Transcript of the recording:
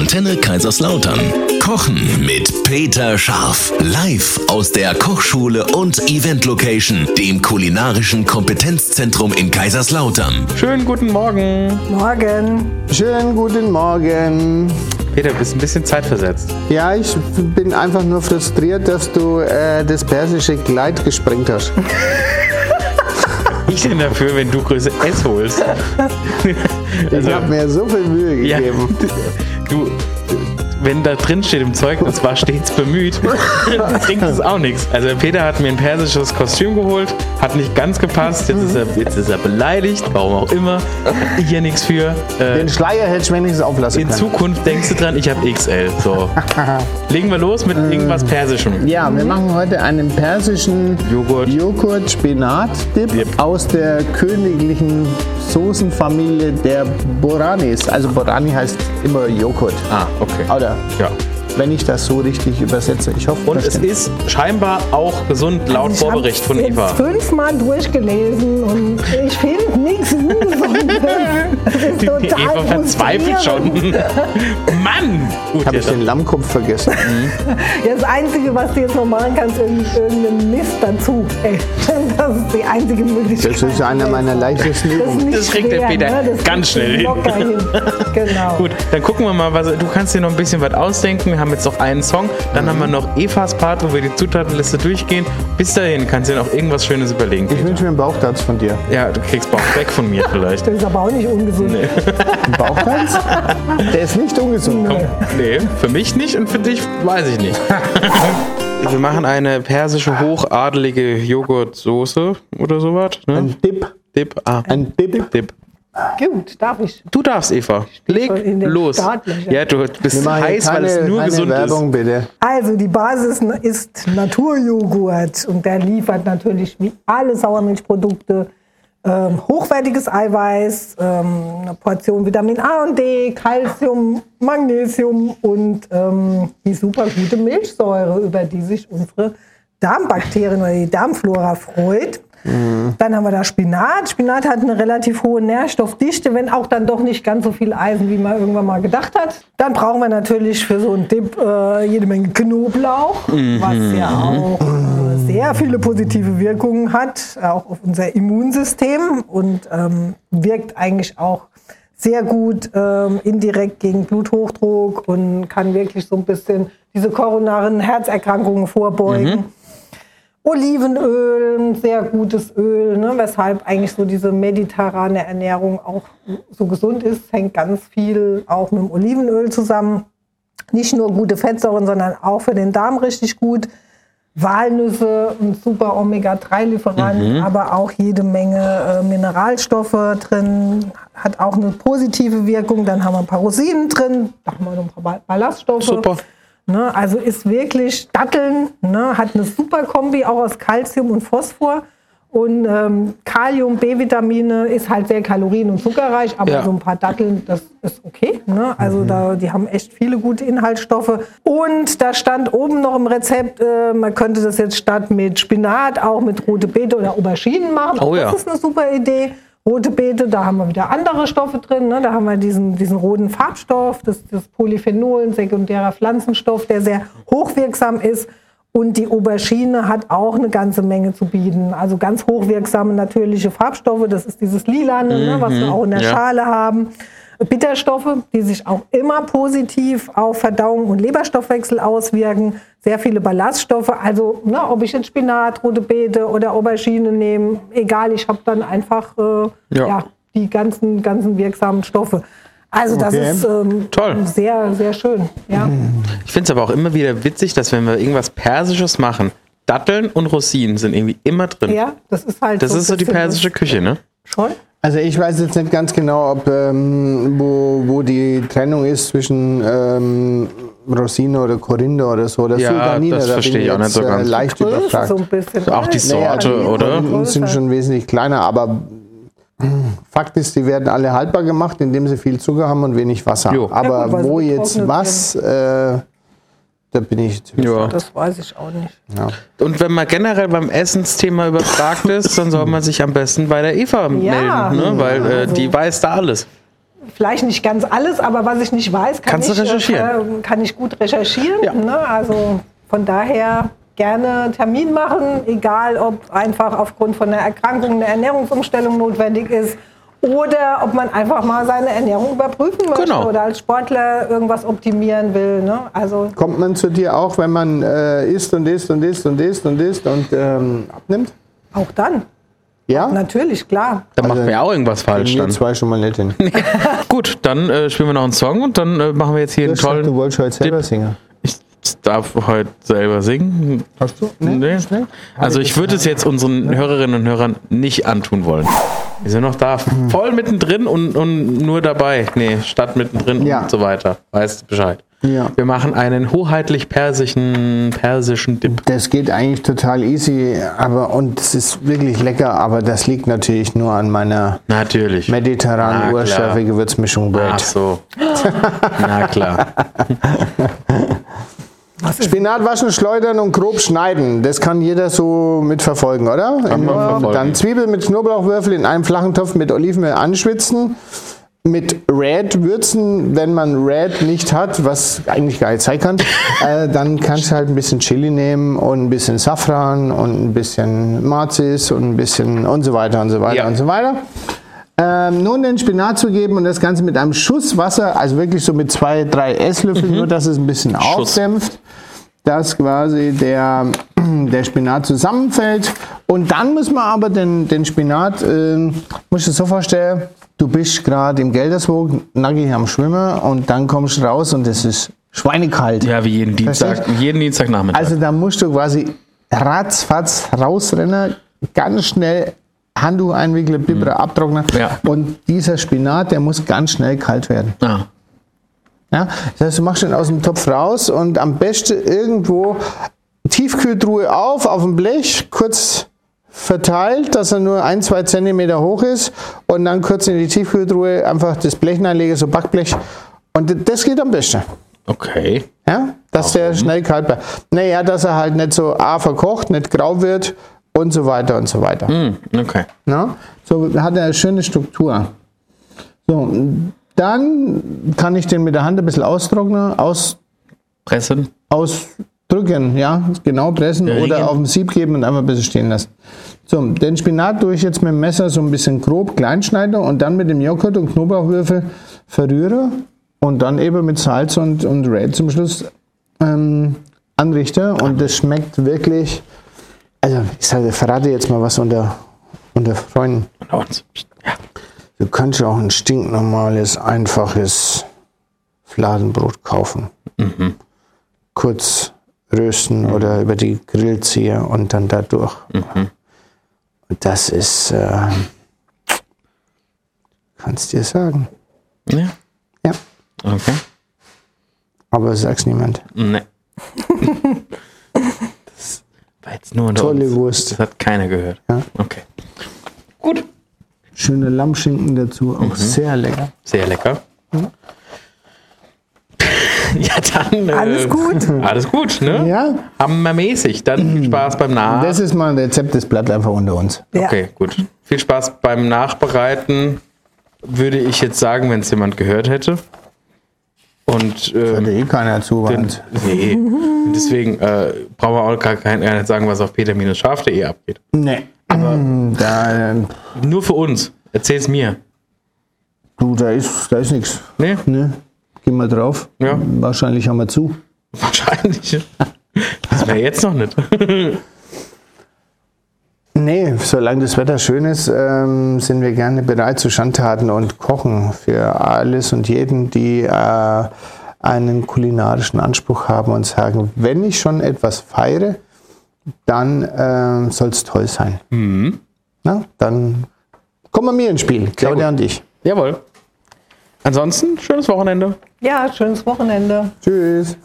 Antenne Kaiserslautern. Kochen mit Peter Scharf. Live aus der Kochschule und Event Location, dem kulinarischen Kompetenzzentrum in Kaiserslautern. Schönen guten Morgen. Morgen. Schönen guten Morgen. Peter, bist ein bisschen zeitversetzt. Ja, ich bin einfach nur frustriert, dass du äh, das persische Kleid gesprengt hast. Ich denn dafür, wenn du Größe S holst? ich habe mir so viel Mühe Ja, gegeben. du, wenn da drin steht im Zeugnis, war stets bemüht, dann bringt es auch nichts. Also Peter hat mir ein persisches Kostüm geholt, hat nicht ganz gepasst, jetzt ist er, jetzt ist er beleidigt, warum auch immer, hier nichts für. Äh, Den Schleier hätte ich wenigstens auflassen in können. Zukunft denkst du dran, ich habe XL. So. Legen wir los mit irgendwas Persischem. Ja, wir machen heute einen persischen Joghurt. Joghurt-Spinat-Dip Yep. aus der königlichen Soßenfamilie der Boranis. Also Borani heißt immer Joghurt. Ah, okay. Oder Ja. wenn ich das so richtig übersetze. Ich hoffe, Und es stimmt. ist scheinbar auch gesund laut Also ich Vorbericht von Eva. fünfmal durchgelesen und ich finde nichts Ungesundes. Die Eva verzweifelt schon. Mann! Gut, habe ich den Lammkopf vergessen. Ja, das Einzige, was du jetzt noch machen kannst, ist irgendeinen Mist dazu. Ey, Das ist die einzige Möglichkeit. Das ist einer meiner leichtesten Übungen. Das kriegt der Peter ne? Ganz schnell hin. Genau. Gut, dann gucken wir mal, was du kannst dir noch ein bisschen was ausdenken. Wir haben jetzt noch einen Song, dann haben wir noch Evas Part, wo wir die Zutatenliste durchgehen. Bis dahin kannst du dir noch irgendwas Schönes überlegen. Ich Peter. wünsche mir einen Bauchtanz von dir. Ja, du kriegst Bauch weg von mir vielleicht. Das ist aber auch nicht ungesund. Ein Bauchtanz? Der ist nicht ungesund. Komm, nee, für mich nicht und für dich weiß ich nicht. Wir machen eine persische hochadelige Joghurtsoße oder sowas. Ne? Ein Dip. Dip. Ah, Ein Dip. Dip. Gut, darf ich. Du darfst, Eva. Leg schon in den los. Ja, du bist heiß, hier weil es nur keine gesund Werbung, bitte. Also die Basis ist Naturjoghurt und der liefert natürlich wie alle Sauermilchprodukte ähm, hochwertiges Eiweiß, ähm, eine Portion Vitamin A und D, Calcium, Magnesium und ähm, die super gute Milchsäure, über die sich unsere Darmbakterien oder die Darmflora freut. Dann haben wir da Spinat. Spinat hat eine relativ hohe Nährstoffdichte, wenn auch dann doch nicht ganz so viel Eisen, wie man irgendwann mal gedacht hat. Dann brauchen wir natürlich für so einen Dip äh, jede Menge Knoblauch, was ja auch äh, sehr viele positive Wirkungen hat, auch auf unser Immunsystem und ähm, wirkt eigentlich auch sehr gut ähm, indirekt gegen Bluthochdruck und kann wirklich so ein bisschen diese koronaren Herzerkrankungen vorbeugen. Olivenöl, ein sehr gutes Öl, ne, weshalb eigentlich so diese mediterrane Ernährung auch so gesund ist, hängt ganz viel auch mit dem Olivenöl zusammen. Nicht nur gute Fettsäuren, sondern auch für den Darm richtig gut. Walnüsse, ein super Omega-3-Lieferant, aber auch jede Menge äh, Mineralstoffe drin, hat auch eine positive Wirkung. Dann haben wir ein paar Rosinen drin, da haben wir noch ein paar Ba- Ballaststoffe. Super. Ne, also ist wirklich Datteln, ne, hat eine super Kombi auch aus Calcium und Phosphor. Und ähm, Kalium, B-Vitamine ist halt sehr kalorien- und zuckerreich, aber Ja. so ein paar Datteln, das ist okay. Ne? Also da, die haben echt viele gute Inhaltsstoffe. Und da stand oben noch im Rezept, äh, man könnte das jetzt statt mit Spinat auch mit rote Beete oder Auberginen machen. Oh ja. Das ist eine super Idee. Rote Beete, da haben wir wieder andere Stoffe drin. Ne? Da haben wir diesen, diesen roten Farbstoff, das, das Polyphenol, ein sekundärer Pflanzenstoff, der sehr hochwirksam ist. Und die Aubergine hat auch eine ganze Menge zu bieten. Also ganz hochwirksame natürliche Farbstoffe. Das ist dieses Lilane, ne, was wir auch in der ja. Schale haben. Bitterstoffe, die sich auch immer positiv auf Verdauung und Leberstoffwechsel auswirken. Sehr viele Ballaststoffe. Also, ne, ob ich jetzt Spinat, rote Beete oder Aubergine nehme, egal, ich habe dann einfach äh, Ja. ja. die ganzen, ganzen wirksamen Stoffe. Also, das Okay. ist ähm, Toll. sehr, sehr schön. Ja. Ich finde es aber auch immer wieder witzig, dass wenn wir irgendwas Persisches machen, Datteln und Rosinen sind irgendwie immer drin. ja, das ist halt Das so ist so die persische Küche, ne? Schon? Also ich weiß jetzt nicht ganz genau, ob ähm, wo, wo die Trennung ist zwischen ähm, Rosine oder Korinder oder so. Oder Ja, Sultanina, das da verstehe bin ich auch nicht so jetzt, ganz. Äh, leicht Größe überfragt. so ein bisschen. Auch die? Sorte, die oder? Korinen sind schon wesentlich kleiner, aber Fakt ist, die werden alle haltbar gemacht, indem sie viel Zucker haben und wenig Wasser. Jo. Aber Ja gut, wo jetzt was, äh, da bin ich Ja. Das weiß ich auch nicht. Ja. Und wenn man generell beim Essensthema überfragt ist, dann soll man sich am besten bei der Eva melden, ne? weil äh, die weiß da alles. vielleicht nicht ganz alles, aber was ich nicht weiß, kann, Kannst du ich, äh, recherchieren. äh, kann ich gut recherchieren. Ja. Ne? Also von daher gerne Termin machen, egal ob einfach aufgrund von einer Erkrankung eine Ernährungsumstellung notwendig ist oder ob man einfach mal seine Ernährung überprüfen möchte Genau. oder als Sportler irgendwas optimieren will. Ne? Also Kommt man zu dir auch, wenn man äh, isst und isst und isst und isst und isst und ähm, abnimmt? auch dann, Ja? natürlich, klar. Da Also, machen wir auch irgendwas falsch Wir dann. zwei schon mal nicht hin. Gut, dann äh, spielen wir noch einen Song und dann äh, machen wir jetzt hier einen Du sagst, du tollen. wolltest heute selber Dip. singen. Ich darf heute selber singen. Hast du? Nee. Schnell? Also ich würde es jetzt unseren Hörerinnen und Hörern nicht antun wollen. Wir sind noch da, voll mittendrin und, und nur dabei. Nee, statt mittendrin Ja. und so weiter. Weißt du Bescheid. Ja. Wir machen einen hoheitlich persischen, persischen Dip. Das geht eigentlich total easy, aber und es ist wirklich lecker, aber das liegt natürlich nur an meiner Natürlich. mediterranen urschärfe. Gewürzmischung Ach so. Na klar. Spinat waschen, schleudern und grob schneiden. Das kann jeder so mitverfolgen, oder? Kann man verfolgen. Dann Zwiebeln mit Knoblauchwürfel in einem flachen Topf mit Olivenöl anschwitzen. Mit Red würzen, wenn man Red nicht hat, was eigentlich gar nicht sein kann, äh, dann kannst du halt ein bisschen Chili nehmen und ein bisschen Safran und ein bisschen Marzis und ein bisschen und so weiter und so weiter Ja. und so weiter. Ähm, nun den Spinat zu geben und das Ganze mit einem Schuss Wasser, also wirklich so mit zwei, drei Esslöffeln, nur dass es ein bisschen Schuss. aufdämpft, dass quasi der, der Spinat zusammenfällt. Und dann muss man aber den, den Spinat, musst du dir so vorstellen, du bist gerade im Geldersburg, nackig am Schwimmen und dann kommst du raus und es ist schweinekalt. Ja, wie jeden Dienstag, Verstehst? jeden Dienstagnachmittag. Also da musst du quasi ratzfatz rausrennen, ganz schnell Handtuch einwickeln, Biber abtrocknen. Ja. Und dieser Spinat, der muss ganz schnell kalt werden. ah. Ja? Das heißt, du machst den aus dem Topf raus und am besten irgendwo Tiefkühltruhe auf, auf dem Blech, kurz verteilt, dass er nur ein, zwei Zentimeter hoch ist und dann kurz in die Tiefkühltruhe einfach das Blech reinlegen, so Backblech. Und das geht am besten. Okay. Ja, dass der schnell kalt bleibt. Naja, dass er halt nicht so A verkocht, nicht grau wird und so weiter und so weiter. Hm, okay. Na? So hat er eine schöne Struktur. So, dann kann ich den mit der Hand ein bisschen austrocknen, aus, Pressen. ausdrücken, ja, genau pressen Ringen. oder auf dem Sieb geben und einfach ein bisschen stehen lassen. So, den Spinat tue ich jetzt mit dem Messer so ein bisschen grob klein schneiden und dann mit dem Joghurt und Knoblauchwürfel verrühre und dann eben mit Salz und, und Red zum Schluss ähm, anrichte und das schmeckt wirklich, also ich sage, verrate jetzt mal was unter, unter Freunden. Und uns. Ja. Du kannst ja auch ein stinknormales, einfaches Fladenbrot kaufen. Kurz rösten oder über die Grill ziehen und dann da durch. Und das ist, äh, kannst dir sagen. ja. Ja, Okay. aber sag's niemand. Nee. das war jetzt nur unter Tolle uns. Wurst. Das hat keiner gehört. Ja. Okay. Gut. Schöne Lammschinken dazu, auch sehr lecker. Sehr lecker. Ja, dann. Äh, Alles gut. Alles gut, ne? Ja, Hammermäßig. Dann viel Spaß beim Nach. das ist mal ein Rezept, das bleibt einfach unter uns. Ja. Okay, gut. Viel Spaß beim Nachbereiten, würde ich jetzt sagen, wenn es jemand gehört hätte. Und ähm, Hatte eh keiner zuwandt. nee, deswegen äh, brauchen wir auch gar nicht sagen, was auf peter-scharf.de abgeht. Nee. Aber da, äh, Nur für uns. Erzähl's mir. du, da ist, da ist nichts. Nee, Ne? Geh mal drauf. Ja. Wahrscheinlich haben wir zu. wahrscheinlich. Das wäre jetzt noch nicht. Nee, solange das Wetter schön ist, ähm, sind wir gerne bereit zu Schandtaten und kochen für alles und jeden, die äh, einen kulinarischen Anspruch haben und sagen, wenn ich schon etwas feiere, dann ähm, soll es toll sein. Na, dann kommen wir mir ins Spiel, Claudia und ich. Jawohl. Ansonsten, schönes Wochenende. Ja, schönes Wochenende. Tschüss.